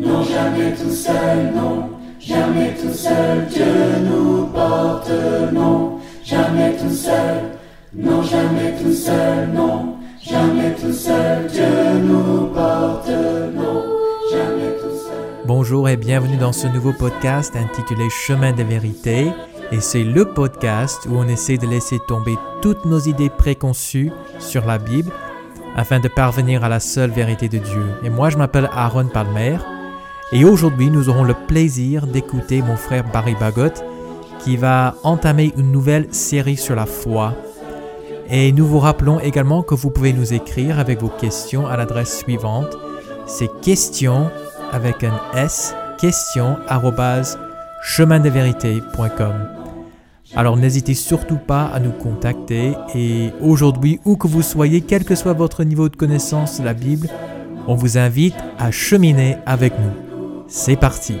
Non, jamais tout seul, non, jamais tout seul, Dieu nous porte, non, jamais tout seul, non, jamais tout seul, non, jamais tout seul, Dieu nous porte, non, jamais tout seul. Bonjour et bienvenue dans ce nouveau podcast intitulé Chemin de vérité. Et c'est le podcast où on essaie de laisser tomber toutes nos idées préconçues sur la Bible afin de parvenir à la seule vérité de Dieu. Et moi, je m'appelle Aaron Palmer. Et aujourd'hui, nous aurons le plaisir d'écouter mon frère Barry Bagot qui va entamer une nouvelle série sur la foi. Et nous vous rappelons également que vous pouvez nous écrire avec vos questions à l'adresse suivante. C'est questions avec un S, questions chemindevérité.com. Alors n'hésitez surtout pas à nous contacter et aujourd'hui, où que vous soyez, quel que soit votre niveau de connaissance de la Bible, on vous invite à cheminer avec nous. C'est parti.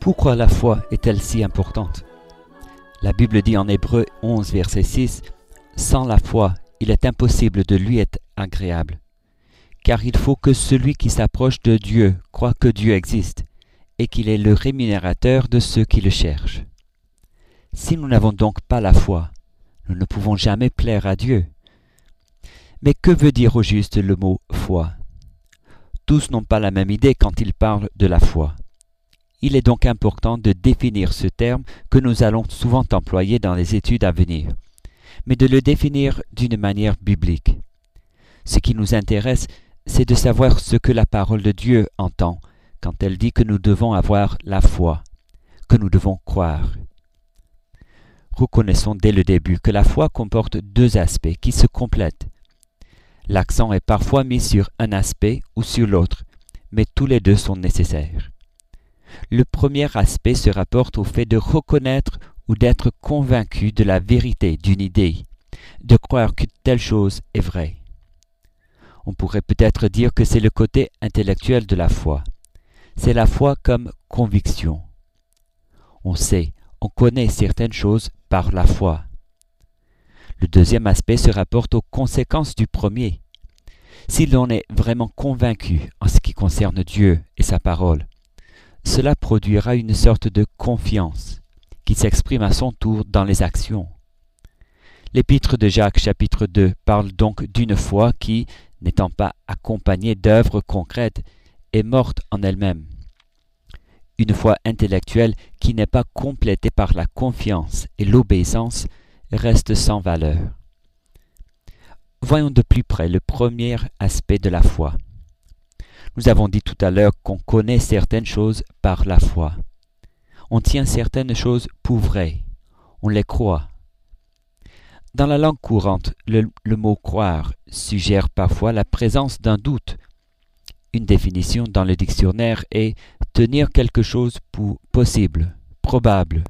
Pourquoi la foi est-elle si importante? La Bible dit en Hébreu 11, verset 6, Sans la foi, il est impossible de lui être agréable. Car il faut que celui qui s'approche de Dieu croit que Dieu existe et qu'il est le rémunérateur de ceux qui le cherchent. Si nous n'avons donc pas la foi, nous ne pouvons jamais plaire à Dieu. Mais que veut dire au juste le mot foi Tous n'ont pas la même idée quand ils parlent de la foi. Il est donc important de définir ce terme que nous allons souvent employer dans les études à venir, mais de le définir d'une manière biblique. Ce qui nous intéresse, c'est de savoir ce que la parole de Dieu entend quand elle dit que nous devons avoir la foi, que nous devons croire. Reconnaissons dès le début que la foi comporte deux aspects qui se complètent. L'accent est parfois mis sur un aspect ou sur l'autre, mais tous les deux sont nécessaires. Le premier aspect se rapporte au fait de reconnaître ou d'être convaincu de la vérité d'une idée, de croire que telle chose est vraie. On pourrait peut-être dire que c'est le côté intellectuel de la foi. C'est la foi comme conviction. On sait, on connaît certaines choses par la foi. Le deuxième aspect se rapporte aux conséquences du premier. Si l'on est vraiment convaincu en ce qui concerne Dieu et sa parole, cela produira une sorte de confiance qui s'exprime à son tour dans les actions. L'épître de Jacques chapitre 2 parle donc d'une foi qui, n'étant pas accompagnée d'œuvres concrètes, est morte en elle-même. Une foi intellectuelle qui n'est pas complétée par la confiance et l'obéissance reste sans valeur. Voyons de plus près le premier aspect de la foi. Nous avons dit tout à l'heure qu'on connaît certaines choses par la foi. On tient certaines choses pour vraies. On les croit. Dans la langue courante, le, le, mot croire suggère parfois la présence d'un doute. Une définition dans le dictionnaire est tenir quelque chose pour possible, probable,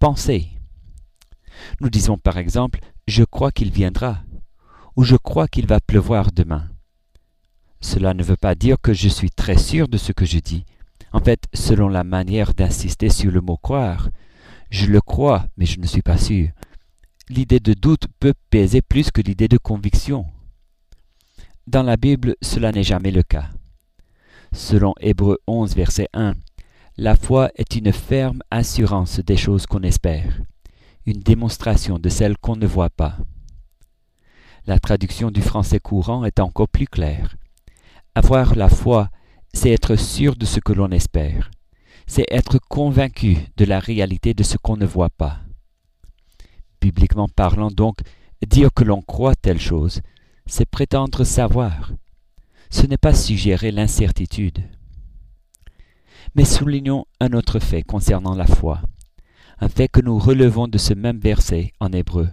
penser. Nous disons par exemple je crois qu'il viendra ou je crois qu'il va pleuvoir demain. Cela ne veut pas dire que je suis très sûr de ce que je dis. En fait, selon la manière d'insister sur le mot croire, je le crois, mais je ne suis pas sûr. L'idée de doute peut peser plus que l'idée de conviction. Dans la Bible, cela n'est jamais le cas. Selon Hébreu 11, verset 1, la foi est une ferme assurance des choses qu'on espère, une démonstration de celles qu'on ne voit pas. La traduction du français courant est encore plus claire. Avoir la foi, c'est être sûr de ce que l'on espère. C'est être convaincu de la réalité de ce qu'on ne voit pas. Bibliquement parlant donc, dire que l'on croit telle chose, c'est prétendre savoir. Ce n'est pas suggérer l'incertitude. Mais soulignons un autre fait concernant la foi, un fait que nous relevons de ce même verset en hébreu.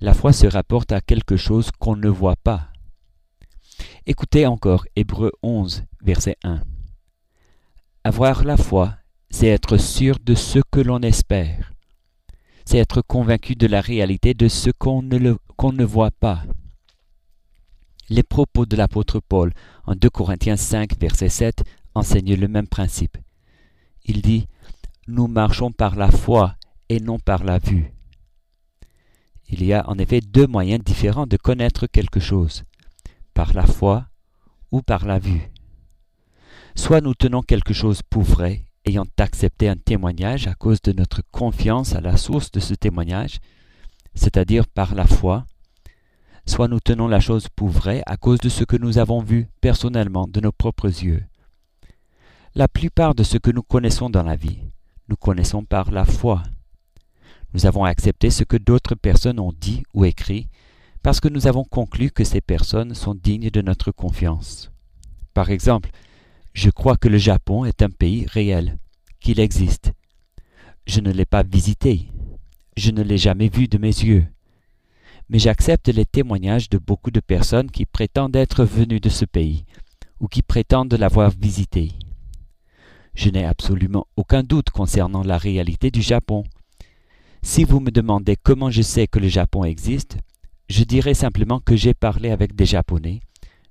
La foi se rapporte à quelque chose qu'on ne voit pas. Écoutez encore Hébreu 11, verset 1. Avoir la foi, c'est être sûr de ce que l'on espère. C'est être convaincu de la réalité de ce qu'on ne, le, qu'on ne voit pas. Les propos de l'apôtre Paul en 2 Corinthiens 5, verset 7 enseignent le même principe. il dit Nous marchons par la foi et non par la vue. Il y a en effet deux moyens différents de connaître quelque chose, par la foi ou par la vue. Soit nous tenons quelque chose pour vrai, ayant accepté un témoignage à cause de notre confiance à la source de ce témoignage, c'est-à-dire par la foi, soit nous tenons la chose pour vraie à cause de ce que nous avons vu personnellement de nos propres yeux. La plupart de ce que nous connaissons dans la vie, nous connaissons par la foi. Nous avons accepté ce que d'autres personnes ont dit ou écrit parce que nous avons conclu que ces personnes sont dignes de notre confiance. Par exemple, je crois que le Japon est un pays réel, qu'il existe. Je ne l'ai pas visité, je ne l'ai jamais vu de mes yeux. Mais j'accepte les témoignages de beaucoup de personnes qui prétendent être venues de ce pays, ou qui prétendent l'avoir visité. Je n'ai absolument aucun doute concernant la réalité du Japon. Si vous me demandez comment je sais que le Japon existe, je dirai simplement que j'ai parlé avec des Japonais,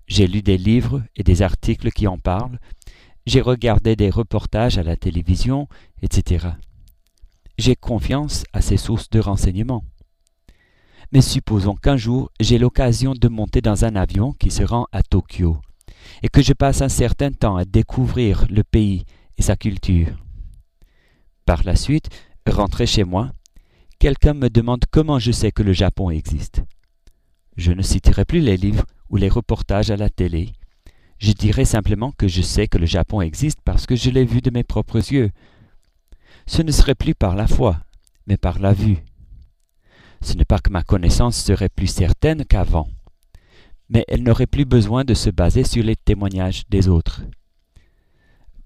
j'ai lu des livres et des articles qui en parlent, j'ai regardé des reportages à la télévision, etc. J'ai confiance à ces sources de renseignements. Mais supposons qu'un jour j'ai l'occasion de monter dans un avion qui se rend à Tokyo, et que je passe un certain temps à découvrir le pays et sa culture. Par la suite, rentré chez moi, quelqu'un me demande comment je sais que le Japon existe. Je ne citerai plus les livres ou les reportages à la télé. Je dirai simplement que je sais que le Japon existe parce que je l'ai vu de mes propres yeux. Ce ne serait plus par la foi, mais par la vue. Ce n'est pas que ma connaissance serait plus certaine qu'avant, mais elle n'aurait plus besoin de se baser sur les témoignages des autres.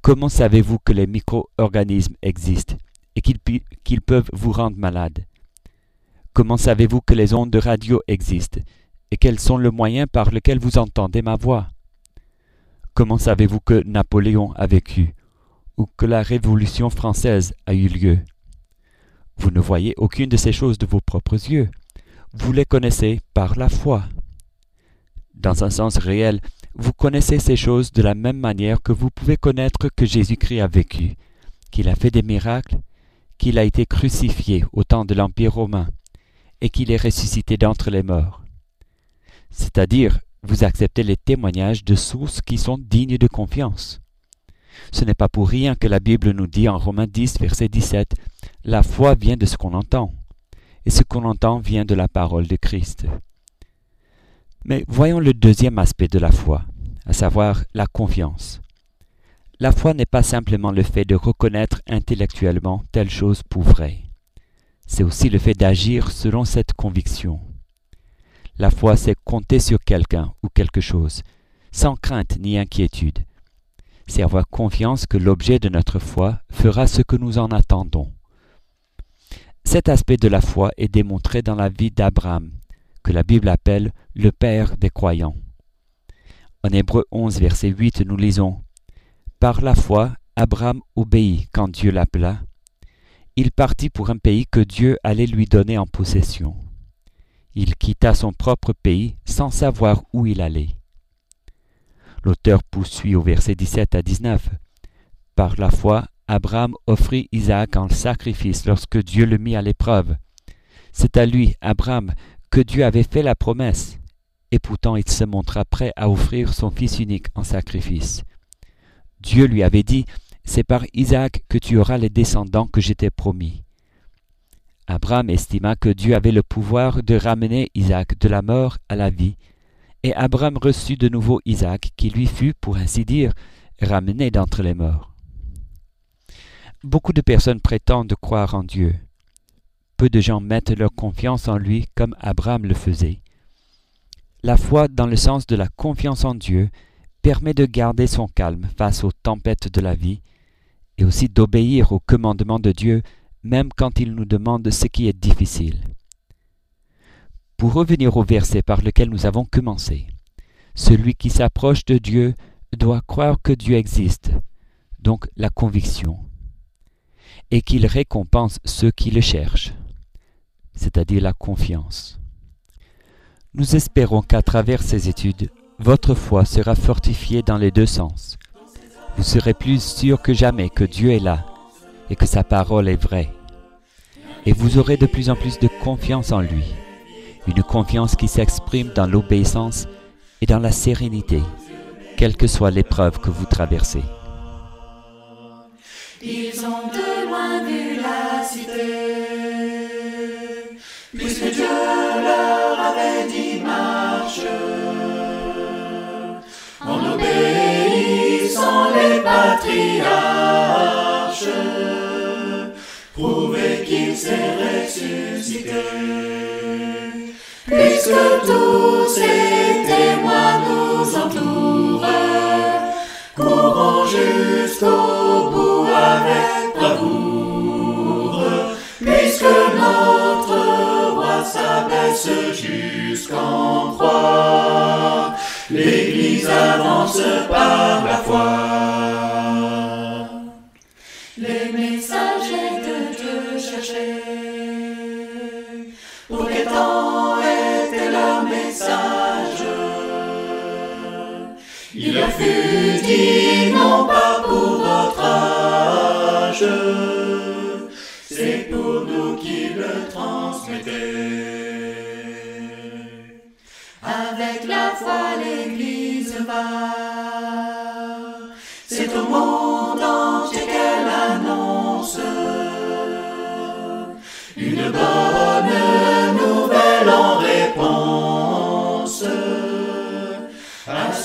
Comment savez-vous que les micro-organismes existent et qu'ils peuvent vous rendre malade? Comment savez-vous que les ondes de radio existent et quels sont le moyen par lequel vous entendez ma voix? Comment savez-vous que Napoléon a vécu ou que la Révolution française a eu lieu? Vous ne voyez aucune de ces choses de vos propres yeux. Vous les connaissez par la foi. Dans un sens réel, vous connaissez ces choses de la même manière que vous pouvez connaître que Jésus-Christ a vécu, qu'il a fait des miracles, qu'il a été crucifié au temps de l'Empire romain, et qu'il est ressuscité d'entre les morts. C'est-à-dire, vous acceptez les témoignages de sources qui sont dignes de confiance. Ce n'est pas pour rien que la Bible nous dit en Romains 10, verset 17, La foi vient de ce qu'on entend, et ce qu'on entend vient de la parole de Christ. Mais voyons le deuxième aspect de la foi, à savoir la confiance. La foi n'est pas simplement le fait de reconnaître intellectuellement telle chose pour vraie c'est aussi le fait d'agir selon cette conviction. La foi, c'est compter sur quelqu'un ou quelque chose, sans crainte ni inquiétude. C'est avoir confiance que l'objet de notre foi fera ce que nous en attendons. Cet aspect de la foi est démontré dans la vie d'Abraham, que la Bible appelle le Père des croyants. En Hébreu 11, verset 8, nous lisons Par la foi, Abraham obéit quand Dieu l'appela il partit pour un pays que Dieu allait lui donner en possession. Il quitta son propre pays sans savoir où il allait. L'auteur poursuit au verset 17 à 19. Par la foi, Abraham offrit Isaac en sacrifice lorsque Dieu le mit à l'épreuve. C'est à lui, Abraham, que Dieu avait fait la promesse, et pourtant il se montra prêt à offrir son fils unique en sacrifice. Dieu lui avait dit, c'est par Isaac que tu auras les descendants que j'étais promis. Abraham estima que Dieu avait le pouvoir de ramener Isaac de la mort à la vie, et Abraham reçut de nouveau Isaac, qui lui fut, pour ainsi dire, ramené d'entre les morts. Beaucoup de personnes prétendent croire en Dieu. Peu de gens mettent leur confiance en lui comme Abraham le faisait. La foi dans le sens de la confiance en Dieu permet de garder son calme face aux tempêtes de la vie et aussi d'obéir aux commandements de Dieu même quand il nous demande ce qui est difficile. Pour revenir au verset par lequel nous avons commencé, celui qui s'approche de Dieu doit croire que Dieu existe, donc la conviction, et qu'il récompense ceux qui le cherchent, c'est-à-dire la confiance. Nous espérons qu'à travers ces études, votre foi sera fortifiée dans les deux sens vous serez plus sûr que jamais que Dieu est là et que sa parole est vraie. Et vous aurez de plus en plus de confiance en lui, une confiance qui s'exprime dans l'obéissance et dans la sérénité, quelle que soit l'épreuve que vous traversez. Ils ont de les patriarches, prouver qu'il s'est ressuscité. Puisque tous ces témoins nous entourent, courons jusqu'au bout avec bravoure, puisque notre roi s'abaisse jusqu'en croix. L'Église avance par la foi. Fut dit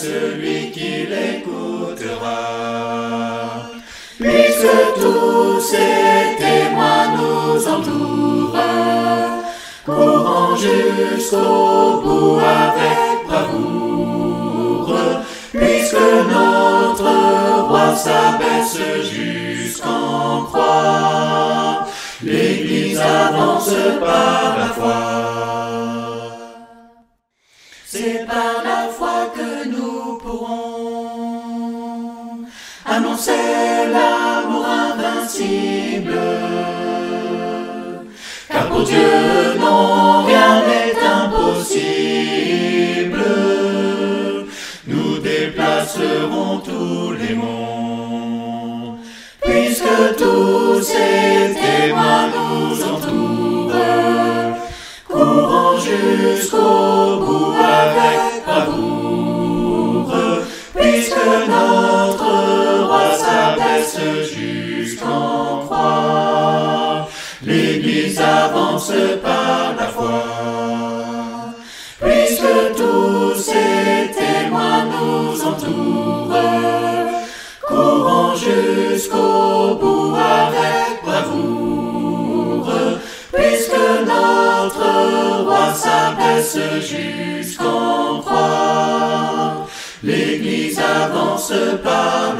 celui qui l'écoutera. Puisque tous ces témoins nous entourent, courons jusqu'au bout avec bravoure, puisque notre roi s'abaisse jusqu'en croix. L'Église avance par la foi. C'est par Car pour Dieu, non, rien n'est impossible. Nous déplacerons tous les monts, puisque tous ces témoins nous entourent. Courons jusqu'au bout avec bravoure, puisque notre roi s'abaisse L'Église avance par la foi. Puisque tous ces témoins nous entourent, courons jusqu'au bout avec bravoure, puisque notre roi s'abaisse jusqu'en croix. L'Église avance par